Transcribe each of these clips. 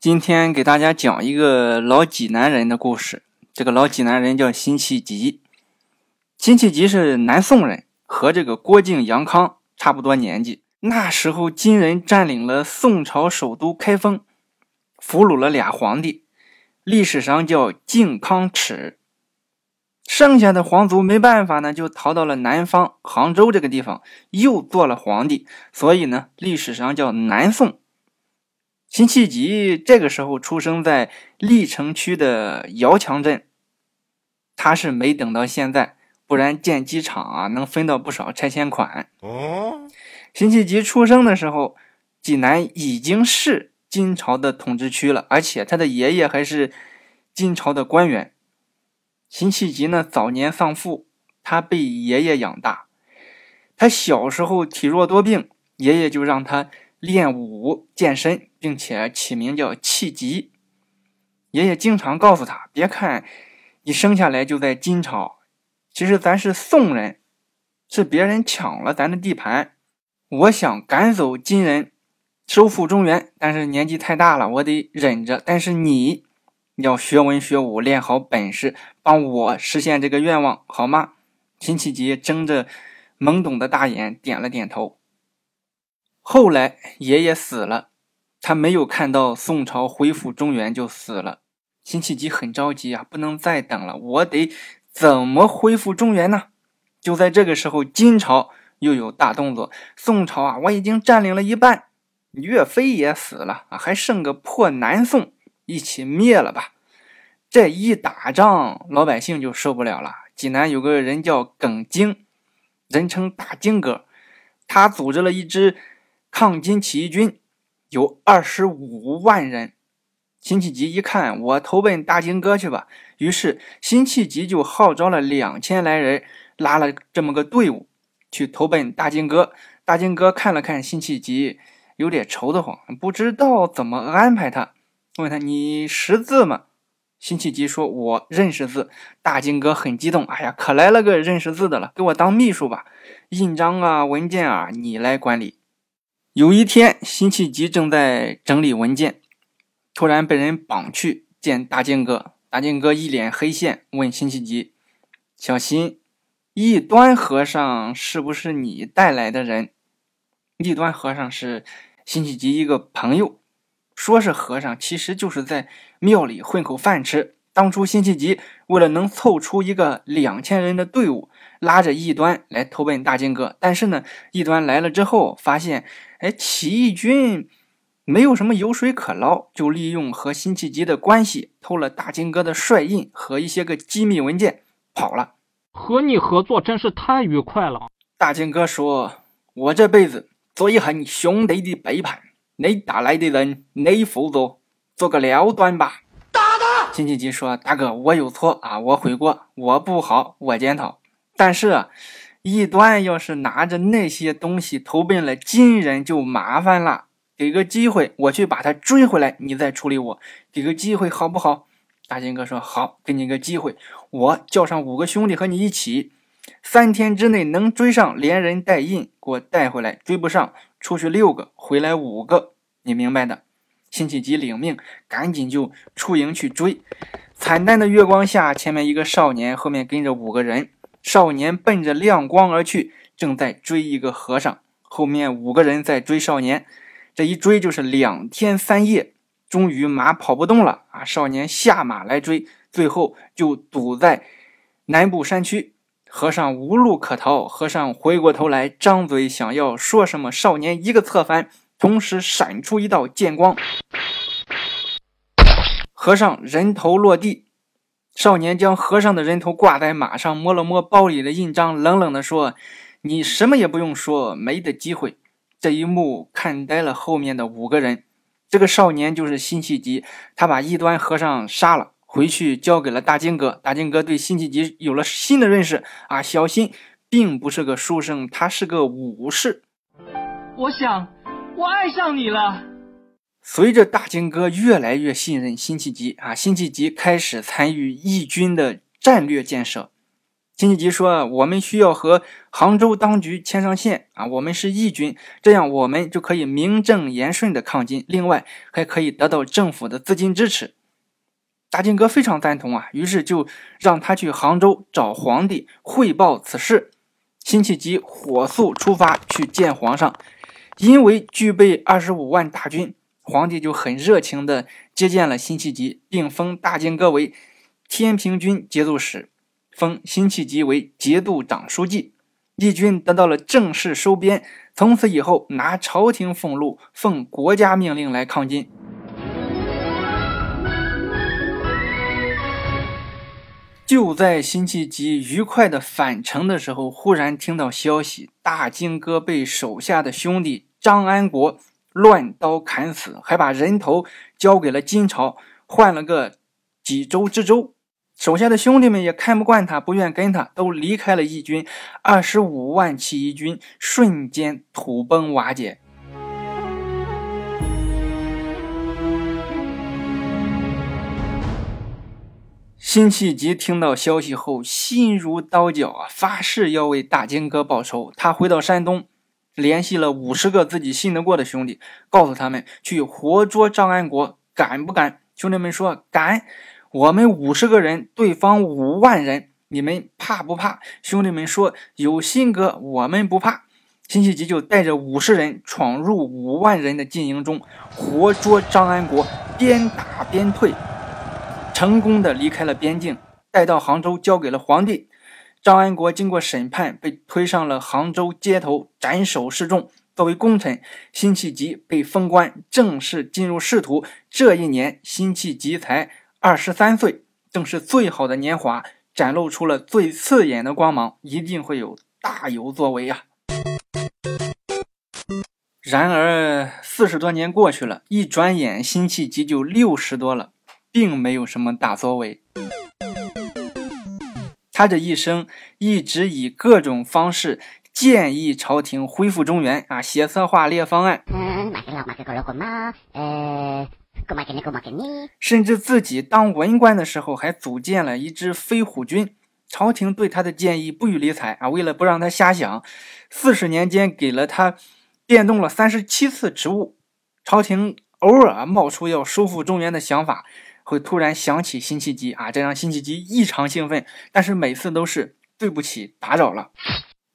今天给大家讲一个老济南人的故事。这个老济南人叫辛弃疾。辛弃疾是南宋人，和这个郭靖、杨康差不多年纪。那时候金人占领了宋朝首都开封，俘虏了俩皇帝，历史上叫靖康耻。剩下的皇族没办法呢，就逃到了南方杭州这个地方，又做了皇帝。所以呢，历史上叫南宋。辛弃疾这个时候出生在历城区的姚墙镇，他是没等到现在，不然建机场啊能分到不少拆迁款。哦，辛弃疾出生的时候，济南已经是金朝的统治区了，而且他的爷爷还是金朝的官员。辛弃疾呢早年丧父，他被爷爷养大，他小时候体弱多病，爷爷就让他。练武健身，并且起名叫弃疾。爷爷经常告诉他：“别看你生下来就在金朝，其实咱是宋人，是别人抢了咱的地盘。我想赶走金人，收复中原，但是年纪太大了，我得忍着。但是你要学文学武，练好本事，帮我实现这个愿望，好吗？”辛弃疾睁着懵懂的大眼，点了点头。后来爷爷死了，他没有看到宋朝恢复中原就死了。辛弃疾很着急啊，不能再等了，我得怎么恢复中原呢？就在这个时候，金朝又有大动作。宋朝啊，我已经占领了一半，岳飞也死了啊，还剩个破南宋，一起灭了吧。这一打仗，老百姓就受不了了。济南有个人叫耿京，人称大京哥，他组织了一支。抗金起义军有二十五万人，辛弃疾一看，我投奔大金哥去吧。于是辛弃疾就号召了两千来人，拉了这么个队伍去投奔大金哥。大金哥看了看辛弃疾，有点愁得慌，不知道怎么安排他。问他：“你识字吗？”辛弃疾说：“我认识字。”大金哥很激动：“哎呀，可来了个认识字的了，给我当秘书吧，印章啊、文件啊，你来管理。”有一天，辛弃疾正在整理文件，突然被人绑去见大金哥。大金哥一脸黑线，问辛弃疾：“小心，异端和尚是不是你带来的人？”异端和尚是辛弃疾一个朋友，说是和尚，其实就是在庙里混口饭吃。当初辛弃疾为了能凑出一个两千人的队伍，拉着异端来投奔大金哥。但是呢，异端来了之后，发现，哎，起义军没有什么油水可捞，就利用和辛弃疾的关系，偷了大金哥的帅印和一些个机密文件，跑了。和你合作真是太愉快了。大金哥说：“我这辈子最恨兄弟的背叛，你打来的人，你负责做个了断吧。”打他辛弃疾说：“大哥，我有错啊，我悔过，我不好，我检讨。但是，啊异端要是拿着那些东西投奔了金人，就麻烦了。给个机会，我去把他追回来，你再处理我。给个机会，好不好？”大金哥说：“好，给你个机会，我叫上五个兄弟和你一起，三天之内能追上，连人带印给我带回来。追不上，出去六个，回来五个，你明白的。”辛弃疾领命，赶紧就出营去追。惨淡的月光下，前面一个少年，后面跟着五个人。少年奔着亮光而去，正在追一个和尚。后面五个人在追少年，这一追就是两天三夜。终于马跑不动了啊！少年下马来追，最后就堵在南部山区。和尚无路可逃，和尚回过头来，张嘴想要说什么，少年一个侧翻。同时闪出一道剑光，和尚人头落地。少年将和尚的人头挂在马上，摸了摸包里的印章，冷冷地说：“你什么也不用说，没的机会。”这一幕看呆了后面的五个人。这个少年就是辛弃疾，他把异端和尚杀了，回去交给了大金哥。大金哥对辛弃疾有了新的认识啊，小辛，并不是个书生，他是个武士。我想。我爱上你了。随着大金哥越来越信任辛弃疾啊，辛弃疾开始参与义军的战略建设。辛弃疾说：“我们需要和杭州当局牵上线啊，我们是义军，这样我们就可以名正言顺的抗金，另外还可以得到政府的资金支持。”大金哥非常赞同啊，于是就让他去杭州找皇帝汇报此事。辛弃疾火速出发去见皇上，因为具备二十五万大军，皇帝就很热情地接见了辛弃疾，并封大金哥为天平军节度使。封辛弃疾为节度长书记，义军得到了正式收编。从此以后，拿朝廷俸禄，奉国家命令来抗金。就在辛弃疾愉快的返程的时候，忽然听到消息：大金哥被手下的兄弟张安国乱刀砍死，还把人头交给了金朝，换了个济州知州。手下的兄弟们也看不惯他，不愿跟他，都离开了义军。二十五万起义军瞬间土崩瓦解。辛弃疾听到消息后，心如刀绞啊，发誓要为大金哥报仇。他回到山东，联系了五十个自己信得过的兄弟，告诉他们去活捉张安国，敢不敢？兄弟们说敢。我们五十个人，对方五万人，你们怕不怕？兄弟们说有心哥，我们不怕。辛弃疾就带着五十人闯入五万人的阵营中，活捉张安国，边打边退，成功的离开了边境，带到杭州交给了皇帝。张安国经过审判，被推上了杭州街头斩首示众，作为功臣。辛弃疾被封官，正式进入仕途。这一年，辛弃疾才。二十三岁，正是最好的年华，展露出了最刺眼的光芒，一定会有大有作为呀！然而，四十多年过去了，一转眼，辛弃疾就六十多了，并没有什么大作为。他这一生一直以各种方式建议朝廷恢复中原啊，写策划、列方案。甚至自己当文官的时候，还组建了一支飞虎军。朝廷对他的建议不予理睬啊！为了不让他瞎想，四十年间给了他变动了三十七次职务。朝廷偶尔冒出要收复中原的想法，会突然想起辛弃疾啊，这让辛弃疾异常兴奋。但是每次都是对不起，打扰了。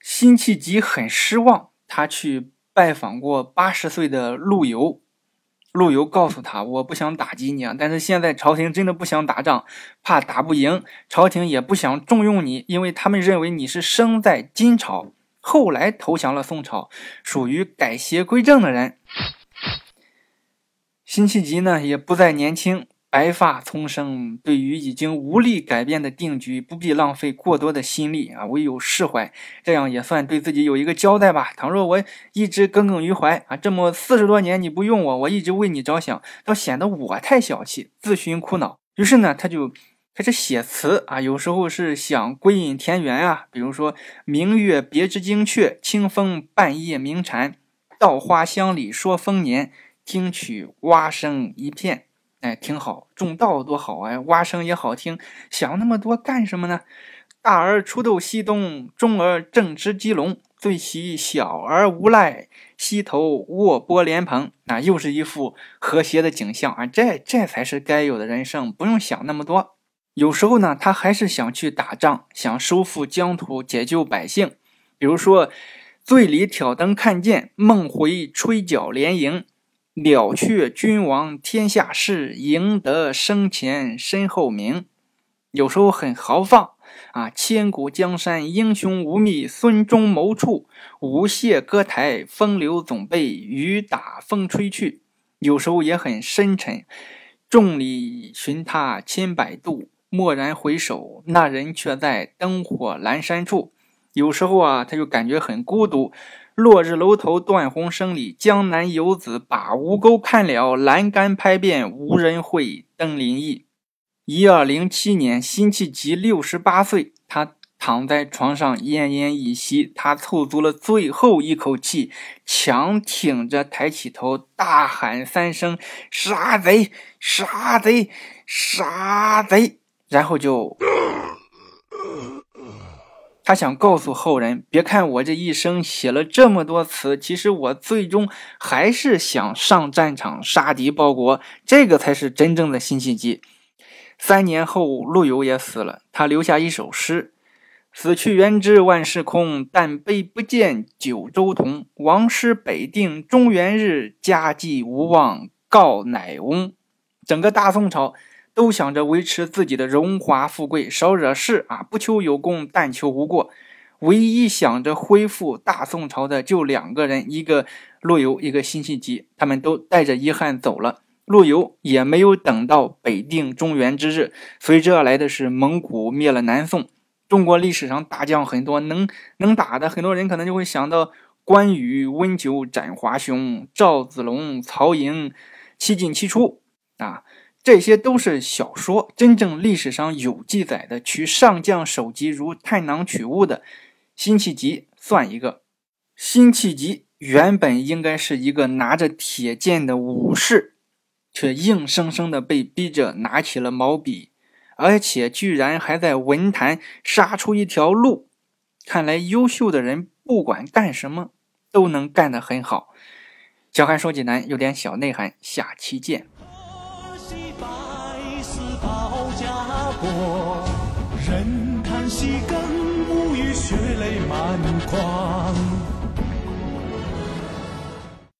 辛弃疾很失望，他去拜访过八十岁的陆游。陆游告诉他：“我不想打击你啊，但是现在朝廷真的不想打仗，怕打不赢，朝廷也不想重用你，因为他们认为你是生在金朝，后来投降了宋朝，属于改邪归正的人。”辛弃疾呢，也不再年轻。白发丛生，对于已经无力改变的定局，不必浪费过多的心力啊，唯有释怀，这样也算对自己有一个交代吧。倘若我一直耿耿于怀啊，这么四十多年你不用我，我一直为你着想，倒显得我太小气，自寻苦恼。于是呢，他就开始写词啊，有时候是想归隐田园啊，比如说“明月别枝惊鹊，清风半夜鸣蝉，稻花香里说丰年，听取蛙声一片。”哎，挺好，种稻多好啊，蛙声也好听。想那么多干什么呢？大儿锄豆溪东，中儿正织鸡笼，最喜小儿无赖，溪头卧剥莲蓬。那又是一副和谐的景象啊！这这才是该有的人生，不用想那么多。有时候呢，他还是想去打仗，想收复疆土，解救百姓。比如说，醉里挑灯看剑，梦回吹角连营。了却君王天下事，赢得生前身后名。有时候很豪放啊！千古江山英雄无觅，孙中谋处，舞榭歌台，风流总被雨打风吹去。有时候也很深沉，众里寻他千百度，蓦然回首，那人却在灯火阑珊处。有时候啊，他就感觉很孤独。落日楼头断鸿声里，江南游子把吴钩看了，栏杆拍遍无人会，登临意。一二零七年，辛弃疾六十八岁，他躺在床上奄奄一息，他凑足了最后一口气，强挺着抬起头，大喊三声：“杀贼！杀贼！杀贼！”然后就他想告诉后人，别看我这一生写了这么多词，其实我最终还是想上战场杀敌报国，这个才是真正的辛弃疾。三年后，陆游也死了，他留下一首诗：“死去元知万事空，但悲不见九州同。王师北定中原日，家祭无忘告乃翁。”整个大宋朝。都想着维持自己的荣华富贵，少惹事啊！不求有功，但求无过。唯一想着恢复大宋朝的就两个人，一个陆游，一个辛弃疾。他们都带着遗憾走了。陆游也没有等到北定中原之日，随之而来的是蒙古灭了南宋。中国历史上大将很多，能能打的，很多人可能就会想到关羽、温酒斩华雄、赵子龙、曹营，七进七出啊。这些都是小说，真正历史上有记载的取上将首级如探囊取物的，辛弃疾算一个。辛弃疾原本应该是一个拿着铁剑的武士，却硬生生的被逼着拿起了毛笔，而且居然还在文坛杀出一条路。看来优秀的人不管干什么都能干得很好。小韩说济南有点小内涵，下期见。人叹息，更无语，血泪满眶。